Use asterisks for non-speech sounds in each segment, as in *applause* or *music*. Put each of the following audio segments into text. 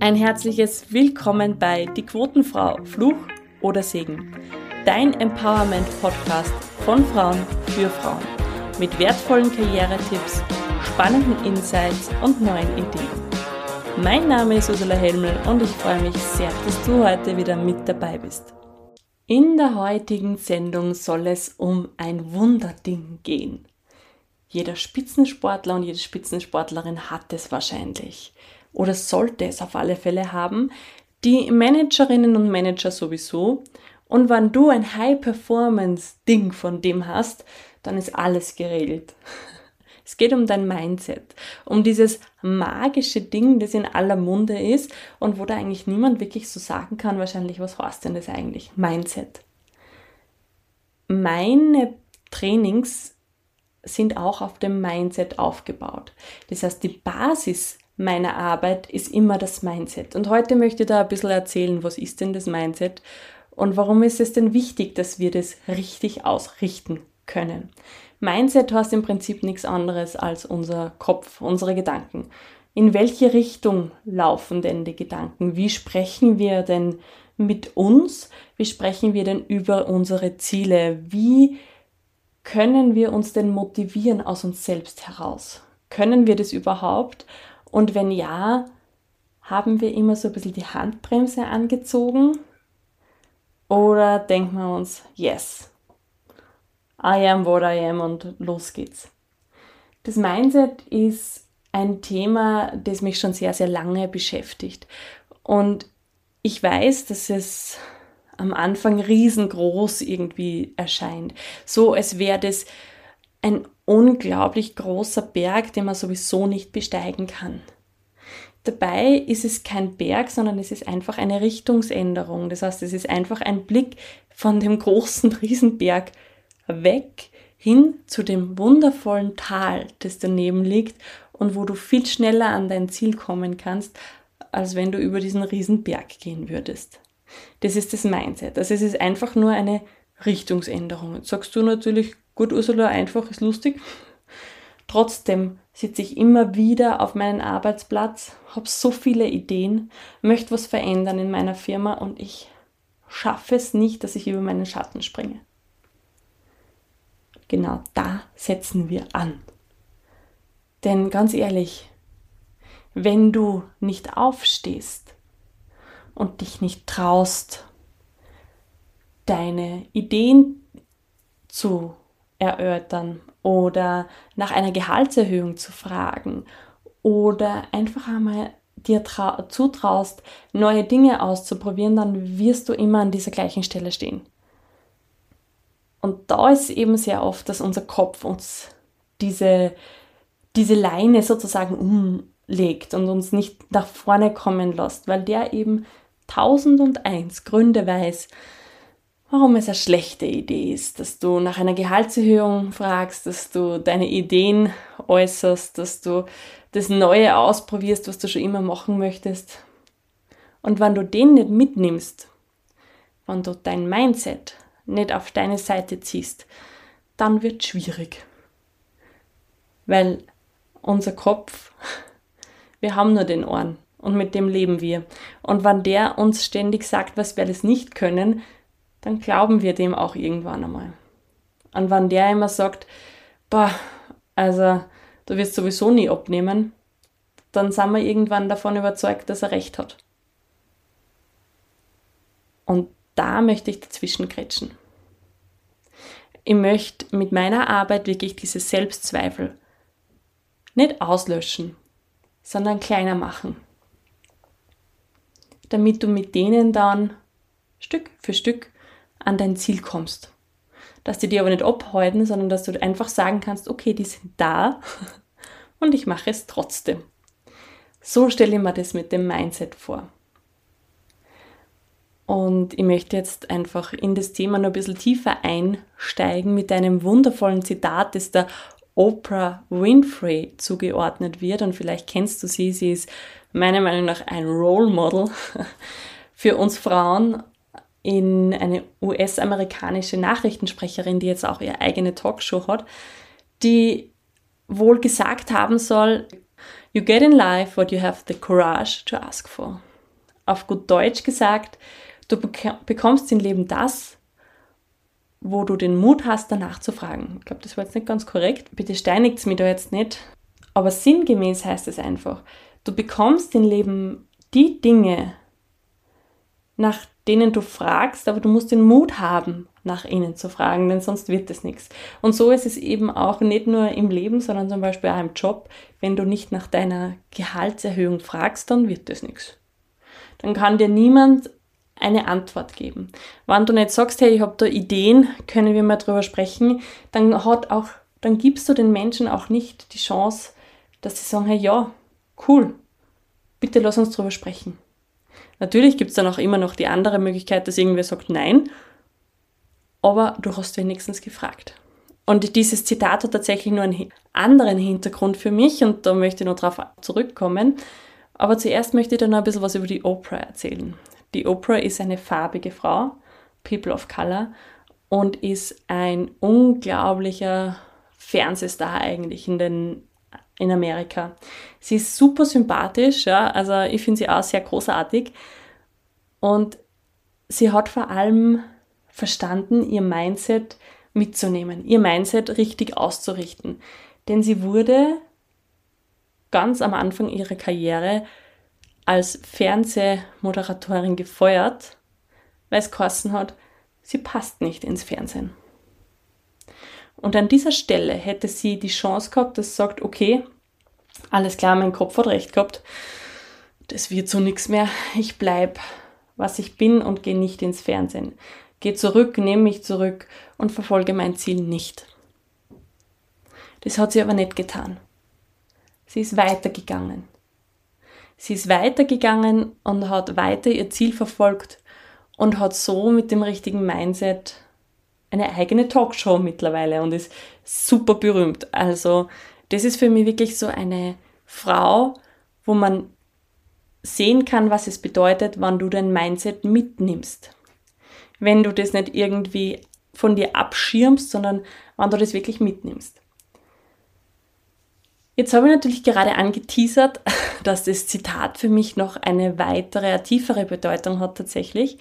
Ein herzliches Willkommen bei Die Quotenfrau, Fluch oder Segen. Dein Empowerment-Podcast von Frauen für Frauen. Mit wertvollen Karrieretipps, spannenden Insights und neuen Ideen. Mein Name ist Ursula Helmel und ich freue mich sehr, dass du heute wieder mit dabei bist. In der heutigen Sendung soll es um ein Wunderding gehen. Jeder Spitzensportler und jede Spitzensportlerin hat es wahrscheinlich oder sollte es auf alle Fälle haben. Die Managerinnen und Manager sowieso. Und wenn du ein High-Performance-Ding von dem hast, dann ist alles geregelt. *laughs* Es geht um dein Mindset, um dieses magische Ding, das in aller Munde ist und wo da eigentlich niemand wirklich so sagen kann, wahrscheinlich, was heißt denn das eigentlich? Mindset. Meine Trainings sind auch auf dem Mindset aufgebaut. Das heißt, die Basis meiner Arbeit ist immer das Mindset. Und heute möchte ich da ein bisschen erzählen, was ist denn das Mindset und warum ist es denn wichtig, dass wir das richtig ausrichten können. Mindset heißt im Prinzip nichts anderes als unser Kopf, unsere Gedanken. In welche Richtung laufen denn die Gedanken? Wie sprechen wir denn mit uns? Wie sprechen wir denn über unsere Ziele? Wie können wir uns denn motivieren aus uns selbst heraus? Können wir das überhaupt? Und wenn ja, haben wir immer so ein bisschen die Handbremse angezogen? Oder denken wir uns, yes, I am what I am und los geht's. Das Mindset ist ein Thema, das mich schon sehr, sehr lange beschäftigt. Und ich weiß, dass es am Anfang riesengroß irgendwie erscheint. So, als wäre das ein unglaublich großer Berg, den man sowieso nicht besteigen kann. Dabei ist es kein Berg, sondern es ist einfach eine Richtungsänderung. Das heißt, es ist einfach ein Blick von dem großen *laughs* Riesenberg weg hin zu dem wundervollen Tal, das daneben liegt und wo du viel schneller an dein Ziel kommen kannst, als wenn du über diesen Riesenberg gehen würdest. Das ist das Mindset. Also es ist einfach nur eine Richtungsänderung. Jetzt sagst du natürlich, gut, Ursula, einfach ist lustig. Trotzdem sitze ich immer wieder auf meinen Arbeitsplatz, habe so viele Ideen, möchte was verändern in meiner Firma und ich schaffe es nicht, dass ich über meinen Schatten springe. Genau da setzen wir an. Denn ganz ehrlich, wenn du nicht aufstehst und dich nicht traust, deine Ideen zu erörtern oder nach einer Gehaltserhöhung zu fragen oder einfach einmal dir zutraust, neue Dinge auszuprobieren, dann wirst du immer an dieser gleichen Stelle stehen. Und da ist eben sehr oft, dass unser Kopf uns diese, diese Leine sozusagen umlegt und uns nicht nach vorne kommen lässt, weil der eben tausend und eins Gründe weiß, warum es eine schlechte Idee ist, dass du nach einer Gehaltserhöhung fragst, dass du deine Ideen äußerst, dass du das Neue ausprobierst, was du schon immer machen möchtest. Und wenn du den nicht mitnimmst, wenn du dein Mindset nicht auf deine Seite ziehst, dann wird es schwierig. Weil unser Kopf, *laughs* wir haben nur den Ohren und mit dem leben wir. Und wenn der uns ständig sagt, was wir alles nicht können, dann glauben wir dem auch irgendwann einmal. Und wenn der immer sagt, boah, also du wirst sowieso nie abnehmen, dann sind wir irgendwann davon überzeugt, dass er recht hat. Und da möchte ich dazwischen kretschen. Ich möchte mit meiner Arbeit wirklich diese Selbstzweifel nicht auslöschen, sondern kleiner machen. Damit du mit denen dann Stück für Stück an dein Ziel kommst. Dass die dir aber nicht abhalten, sondern dass du einfach sagen kannst, okay, die sind da *laughs* und ich mache es trotzdem. So stelle ich mir das mit dem Mindset vor. Und ich möchte jetzt einfach in das Thema noch ein bisschen tiefer einsteigen mit einem wundervollen Zitat, das der Oprah Winfrey zugeordnet wird. Und vielleicht kennst du sie. Sie ist meiner Meinung nach ein Role Model *laughs* für uns Frauen in eine US-amerikanische Nachrichtensprecherin, die jetzt auch ihre eigene Talkshow hat, die wohl gesagt haben soll, You get in life what you have the courage to ask for. Auf gut Deutsch gesagt, du bekommst im Leben das, wo du den Mut hast, danach zu fragen. Ich glaube, das war jetzt nicht ganz korrekt. Bitte steinigt es mich da jetzt nicht. Aber sinngemäß heißt es einfach, du bekommst im Leben die Dinge, nach denen du fragst, aber du musst den Mut haben, nach ihnen zu fragen, denn sonst wird es nichts. Und so ist es eben auch nicht nur im Leben, sondern zum Beispiel auch im Job. Wenn du nicht nach deiner Gehaltserhöhung fragst, dann wird es nichts. Dann kann dir niemand eine Antwort geben. Wenn du nicht sagst, hey, ich habe da Ideen, können wir mal drüber sprechen, dann hat auch, dann gibst du den Menschen auch nicht die Chance, dass sie sagen, hey, ja, cool, bitte lass uns drüber sprechen. Natürlich gibt es dann auch immer noch die andere Möglichkeit, dass irgendwer sagt nein, aber du hast wenigstens gefragt. Und dieses Zitat hat tatsächlich nur einen anderen Hintergrund für mich und da möchte ich noch darauf zurückkommen. Aber zuerst möchte ich dir noch ein bisschen was über die Oprah erzählen. Die Oprah ist eine farbige Frau, People of Color, und ist ein unglaublicher Fernsehstar eigentlich in, den, in Amerika. Sie ist super sympathisch, ja, also ich finde sie auch sehr großartig. Und sie hat vor allem verstanden, ihr Mindset mitzunehmen, ihr Mindset richtig auszurichten. Denn sie wurde ganz am Anfang ihrer Karriere als Fernsehmoderatorin gefeuert, weil es kosten hat, sie passt nicht ins Fernsehen. Und an dieser Stelle hätte sie die Chance gehabt, dass sie sagt, okay, alles klar, mein Kopf hat recht gehabt, das wird so nichts mehr, ich bleibe, was ich bin und gehe nicht ins Fernsehen. Gehe zurück, nehme mich zurück und verfolge mein Ziel nicht. Das hat sie aber nicht getan. Sie ist weitergegangen. Sie ist weitergegangen und hat weiter ihr Ziel verfolgt und hat so mit dem richtigen Mindset eine eigene Talkshow mittlerweile und ist super berühmt. Also das ist für mich wirklich so eine Frau, wo man sehen kann, was es bedeutet, wenn du dein Mindset mitnimmst. Wenn du das nicht irgendwie von dir abschirmst, sondern wenn du das wirklich mitnimmst. Jetzt habe ich natürlich gerade angeteasert, *laughs* dass das Zitat für mich noch eine weitere, tiefere Bedeutung hat tatsächlich.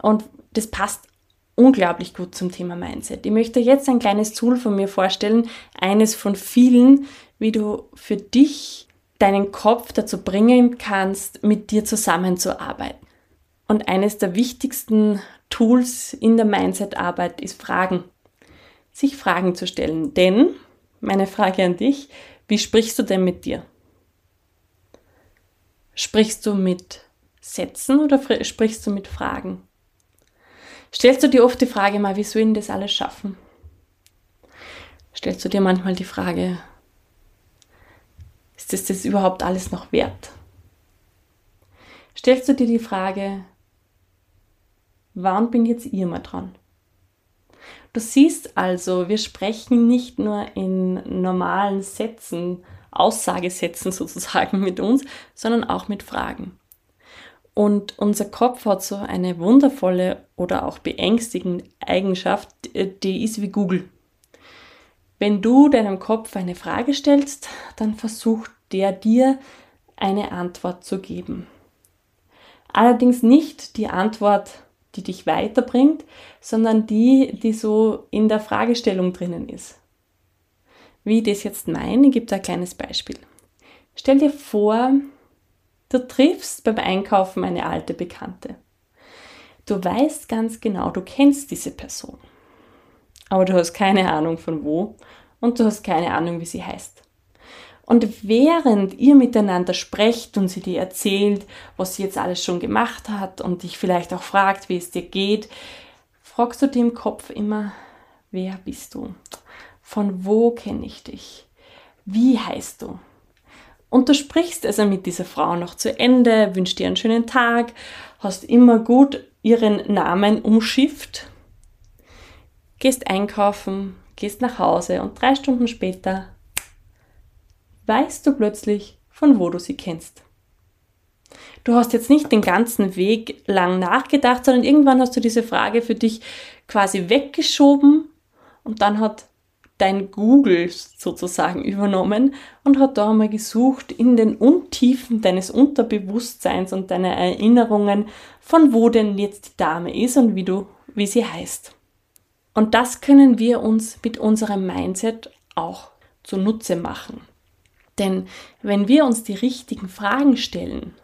Und das passt unglaublich gut zum Thema Mindset. Ich möchte jetzt ein kleines Tool von mir vorstellen, eines von vielen, wie du für dich deinen Kopf dazu bringen kannst, mit dir zusammenzuarbeiten. Und eines der wichtigsten Tools in der Mindset-Arbeit ist Fragen. Sich Fragen zu stellen. Denn, meine Frage an dich, wie sprichst du denn mit dir? Sprichst du mit Sätzen oder sprichst du mit Fragen? Stellst du dir oft die Frage mal, wie soll ich das alles schaffen? Stellst du dir manchmal die Frage, ist das, das überhaupt alles noch wert? Stellst du dir die Frage, wann bin jetzt ich mal dran? Du siehst also, wir sprechen nicht nur in normalen Sätzen, Aussagesätzen sozusagen mit uns, sondern auch mit Fragen. Und unser Kopf hat so eine wundervolle oder auch beängstigende Eigenschaft, die ist wie Google. Wenn du deinem Kopf eine Frage stellst, dann versucht der dir eine Antwort zu geben. Allerdings nicht die Antwort, die dich weiterbringt, sondern die, die so in der Fragestellung drinnen ist. Wie ich das jetzt meine, gibt ein kleines Beispiel. Stell dir vor, du triffst beim Einkaufen eine alte Bekannte. Du weißt ganz genau, du kennst diese Person. Aber du hast keine Ahnung von wo und du hast keine Ahnung, wie sie heißt. Und während ihr miteinander sprecht und sie dir erzählt, was sie jetzt alles schon gemacht hat und dich vielleicht auch fragt, wie es dir geht, fragst du dir im Kopf immer, wer bist du? Von wo kenne ich dich? Wie heißt du? Und du sprichst also mit dieser Frau noch zu Ende, wünschst dir einen schönen Tag, hast immer gut ihren Namen umschifft, gehst einkaufen, gehst nach Hause und drei Stunden später weißt du plötzlich, von wo du sie kennst. Du hast jetzt nicht den ganzen Weg lang nachgedacht, sondern irgendwann hast du diese Frage für dich quasi weggeschoben und dann hat dein Google sozusagen übernommen und hat da einmal gesucht in den Untiefen deines Unterbewusstseins und deiner Erinnerungen, von wo denn jetzt die Dame ist und wie du, wie sie heißt. Und das können wir uns mit unserem Mindset auch zunutze machen. Denn wenn wir uns die richtigen Fragen stellen,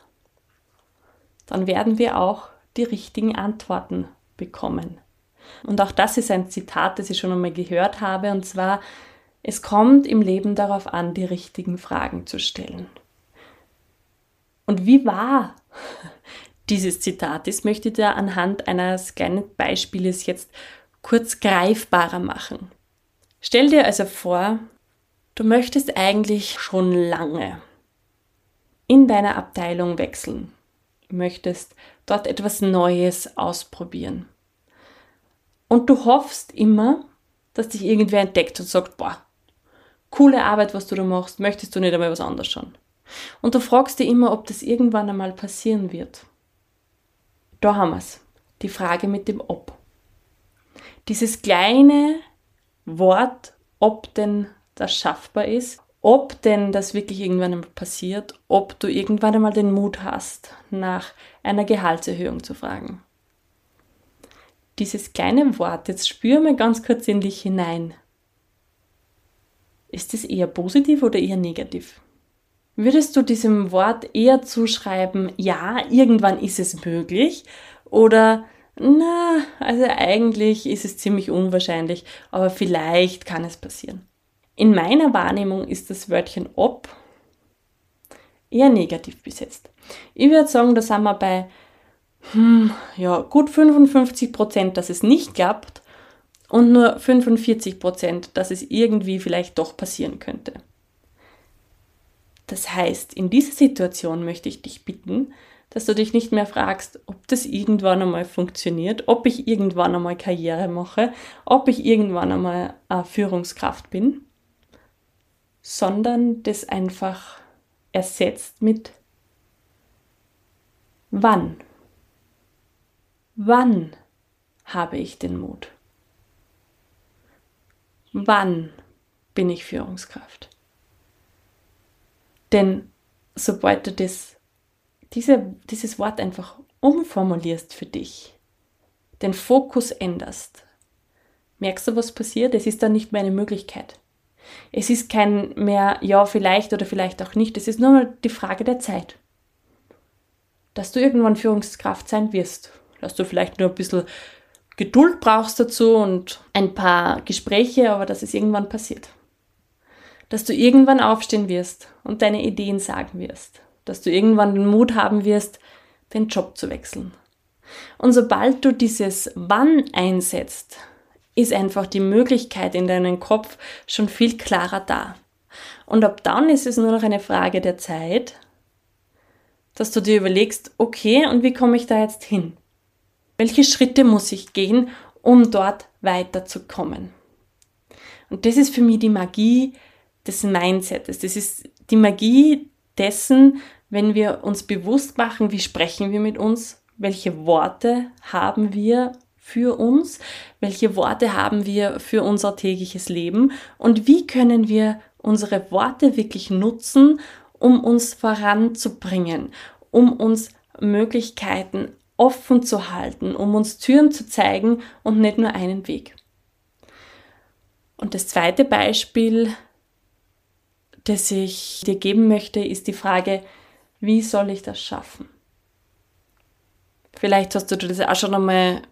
dann werden wir auch die richtigen Antworten bekommen. Und auch das ist ein Zitat, das ich schon einmal gehört habe, und zwar, es kommt im Leben darauf an, die richtigen Fragen zu stellen. Und wie wahr *laughs* dieses Zitat ist, möchte ich dir anhand eines kleinen Beispieles jetzt kurz greifbarer machen. Stell dir also vor, du möchtest eigentlich schon lange in deiner Abteilung wechseln, möchtest dort etwas Neues ausprobieren. Und du hoffst immer, dass dich irgendwer entdeckt und sagt, boah, coole Arbeit, was du da machst, möchtest du nicht einmal was anderes schauen? Und du fragst dich immer, ob das irgendwann einmal passieren wird. Da haben wir es. Die Frage mit dem Ob. Dieses kleine Wort, ob denn das schaffbar ist, ob denn das wirklich irgendwann einmal passiert, ob du irgendwann einmal den Mut hast, nach einer Gehaltserhöhung zu fragen dieses kleine Wort, jetzt spür mal ganz kurz in dich hinein. Ist es eher positiv oder eher negativ? Würdest du diesem Wort eher zuschreiben, ja, irgendwann ist es möglich oder na, also eigentlich ist es ziemlich unwahrscheinlich, aber vielleicht kann es passieren. In meiner Wahrnehmung ist das Wörtchen ob eher negativ besetzt. Ich würde sagen, da sind wir bei hm, ja, gut 55 Prozent, dass es nicht klappt und nur 45 Prozent, dass es irgendwie vielleicht doch passieren könnte. Das heißt, in dieser Situation möchte ich dich bitten, dass du dich nicht mehr fragst, ob das irgendwann einmal funktioniert, ob ich irgendwann einmal Karriere mache, ob ich irgendwann einmal eine Führungskraft bin, sondern das einfach ersetzt mit wann Wann habe ich den Mut? Wann bin ich Führungskraft? Denn sobald du das, diese, dieses Wort einfach umformulierst für dich, den Fokus änderst, merkst du, was passiert? Es ist dann nicht mehr eine Möglichkeit. Es ist kein mehr ja, vielleicht oder vielleicht auch nicht. Es ist nur die Frage der Zeit. Dass du irgendwann Führungskraft sein wirst dass du vielleicht nur ein bisschen Geduld brauchst dazu und ein paar Gespräche, aber dass es irgendwann passiert. Dass du irgendwann aufstehen wirst und deine Ideen sagen wirst. Dass du irgendwann den Mut haben wirst, den Job zu wechseln. Und sobald du dieses Wann einsetzt, ist einfach die Möglichkeit in deinem Kopf schon viel klarer da. Und ab dann ist es nur noch eine Frage der Zeit, dass du dir überlegst, okay, und wie komme ich da jetzt hin? Welche Schritte muss ich gehen, um dort weiterzukommen? Und das ist für mich die Magie des Mindsets. Das ist die Magie dessen, wenn wir uns bewusst machen, wie sprechen wir mit uns, welche Worte haben wir für uns, welche Worte haben wir für unser tägliches Leben und wie können wir unsere Worte wirklich nutzen, um uns voranzubringen, um uns Möglichkeiten offen zu halten, um uns Türen zu zeigen und nicht nur einen Weg. Und das zweite Beispiel, das ich dir geben möchte, ist die Frage, wie soll ich das schaffen? Vielleicht hast du das auch schon einmal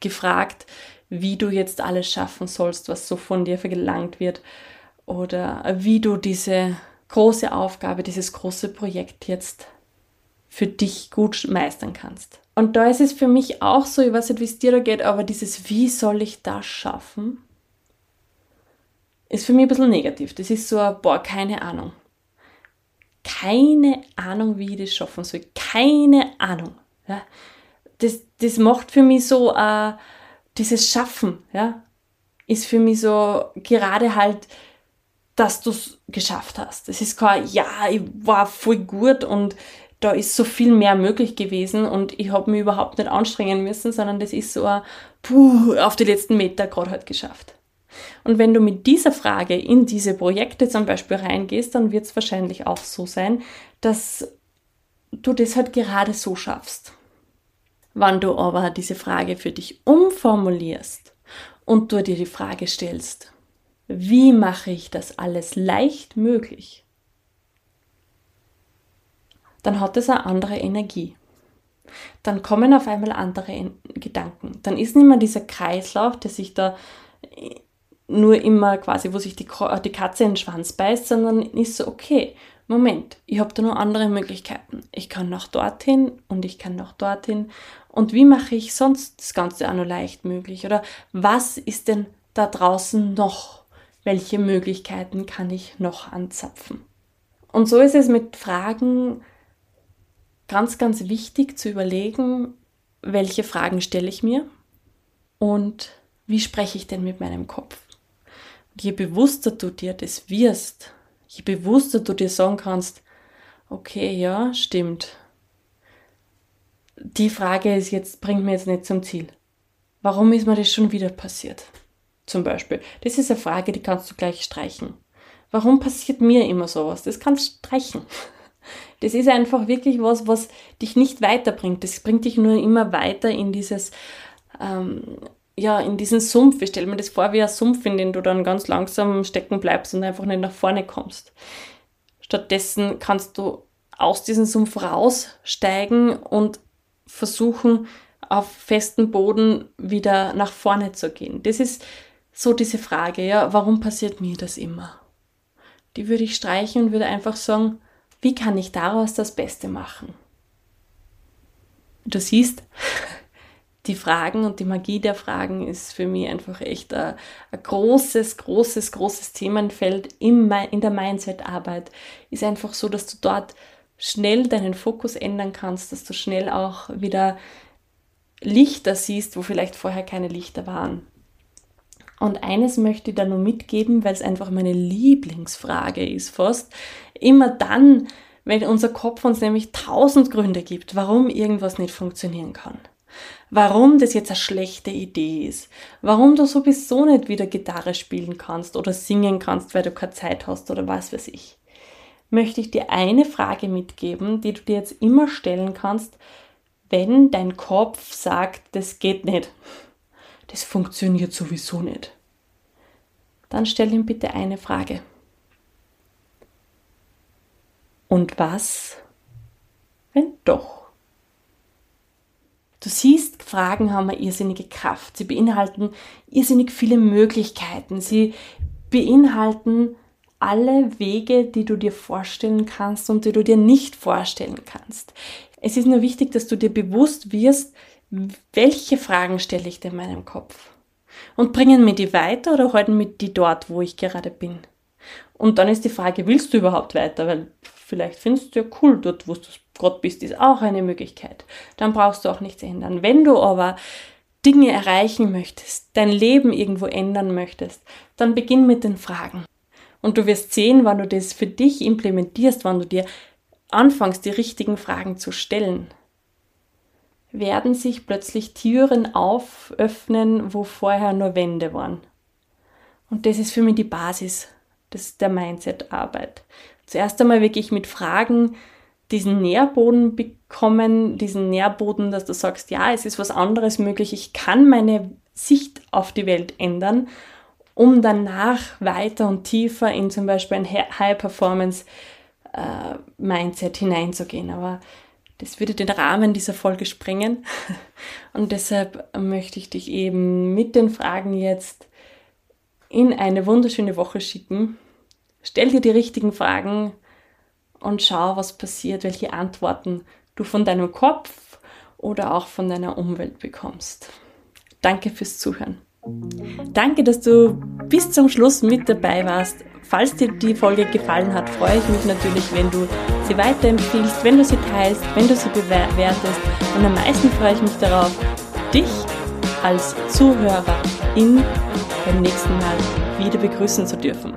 gefragt, wie du jetzt alles schaffen sollst, was so von dir verlangt wird oder wie du diese große Aufgabe, dieses große Projekt jetzt für dich gut meistern kannst. Und da ist es für mich auch so, ich weiß nicht, wie es dir da geht, aber dieses, wie soll ich das schaffen, ist für mich ein bisschen negativ. Das ist so, boah, keine Ahnung. Keine Ahnung, wie ich das schaffen soll. Keine Ahnung. Ja. Das, das macht für mich so, äh, dieses Schaffen, ja, ist für mich so gerade halt, dass du es geschafft hast. Es ist kein, ja, ich war voll gut und da ist so viel mehr möglich gewesen und ich habe mich überhaupt nicht anstrengen müssen, sondern das ist so ein, puh, auf die letzten Meter gerade halt geschafft. Und wenn du mit dieser Frage in diese Projekte zum Beispiel reingehst, dann wird es wahrscheinlich auch so sein, dass du das halt gerade so schaffst. Wann du aber diese Frage für dich umformulierst und du dir die Frage stellst, wie mache ich das alles leicht möglich, dann hat es eine andere Energie. Dann kommen auf einmal andere Gedanken. Dann ist nicht mehr dieser Kreislauf, der sich da nur immer quasi, wo sich die, die Katze in den Schwanz beißt, sondern ist so, okay, Moment, ich habe da nur andere Möglichkeiten. Ich kann noch dorthin und ich kann noch dorthin. Und wie mache ich sonst das Ganze auch noch leicht möglich? Oder was ist denn da draußen noch? Welche Möglichkeiten kann ich noch anzapfen? Und so ist es mit Fragen ganz, ganz wichtig zu überlegen, welche Fragen stelle ich mir und wie spreche ich denn mit meinem Kopf. Und je bewusster du dir das wirst, je bewusster du dir sagen kannst, okay, ja, stimmt. Die Frage ist jetzt, bringt mir jetzt nicht zum Ziel. Warum ist mir das schon wieder passiert? Zum Beispiel. Das ist eine Frage, die kannst du gleich streichen. Warum passiert mir immer sowas? Das kannst du streichen. Das ist einfach wirklich was, was dich nicht weiterbringt. Das bringt dich nur immer weiter in dieses, ähm, ja, in diesen Sumpf. Ich stelle mir das vor wie ein Sumpf, in den du dann ganz langsam stecken bleibst und einfach nicht nach vorne kommst. Stattdessen kannst du aus diesem Sumpf raussteigen und versuchen, auf festen Boden wieder nach vorne zu gehen. Das ist so diese Frage, ja, warum passiert mir das immer? Die würde ich streichen und würde einfach sagen, wie kann ich daraus das Beste machen? Du siehst, *laughs* die Fragen und die Magie der Fragen ist für mich einfach echt ein, ein großes, großes, großes Themenfeld in, in der Mindset-Arbeit. Ist einfach so, dass du dort schnell deinen Fokus ändern kannst, dass du schnell auch wieder Lichter siehst, wo vielleicht vorher keine Lichter waren. Und eines möchte ich da nur mitgeben, weil es einfach meine Lieblingsfrage ist fast. Immer dann, wenn unser Kopf uns nämlich tausend Gründe gibt, warum irgendwas nicht funktionieren kann. Warum das jetzt eine schlechte Idee ist, warum du sowieso nicht wieder Gitarre spielen kannst oder singen kannst, weil du keine Zeit hast oder was weiß ich, möchte ich dir eine Frage mitgeben, die du dir jetzt immer stellen kannst, wenn dein Kopf sagt, das geht nicht, das funktioniert sowieso nicht. Dann stell ihm bitte eine Frage. Und was, wenn doch? Du siehst, Fragen haben eine irrsinnige Kraft. Sie beinhalten irrsinnig viele Möglichkeiten. Sie beinhalten alle Wege, die du dir vorstellen kannst und die du dir nicht vorstellen kannst. Es ist nur wichtig, dass du dir bewusst wirst, welche Fragen stelle ich dir in meinem Kopf. Und bringen mir die weiter oder halten mir die dort, wo ich gerade bin? Und dann ist die Frage, willst du überhaupt weiter? Weil vielleicht findest du ja cool dort, wo du gerade bist, ist auch eine Möglichkeit. Dann brauchst du auch nichts ändern. Wenn du aber Dinge erreichen möchtest, dein Leben irgendwo ändern möchtest, dann beginn mit den Fragen. Und du wirst sehen, wann du das für dich implementierst, wann du dir anfängst, die richtigen Fragen zu stellen, werden sich plötzlich Türen auföffnen, wo vorher nur Wände waren. Und das ist für mich die Basis des, der Mindset-Arbeit. Zuerst einmal wirklich mit Fragen diesen Nährboden bekommen, diesen Nährboden, dass du sagst, ja, es ist was anderes möglich, ich kann meine Sicht auf die Welt ändern, um danach weiter und tiefer in zum Beispiel ein High-Performance-Mindset äh, hineinzugehen. Aber das würde den Rahmen dieser Folge sprengen. *laughs* Und deshalb möchte ich dich eben mit den Fragen jetzt in eine wunderschöne Woche schicken. Stell dir die richtigen Fragen und schau, was passiert, welche Antworten du von deinem Kopf oder auch von deiner Umwelt bekommst. Danke fürs Zuhören. Danke, dass du bis zum Schluss mit dabei warst. Falls dir die Folge gefallen hat, freue ich mich natürlich, wenn du sie weiterempfiehlst, wenn du sie teilst, wenn du sie bewertest. Und am meisten freue ich mich darauf, dich als Zuhörer in beim nächsten Mal wieder begrüßen zu dürfen.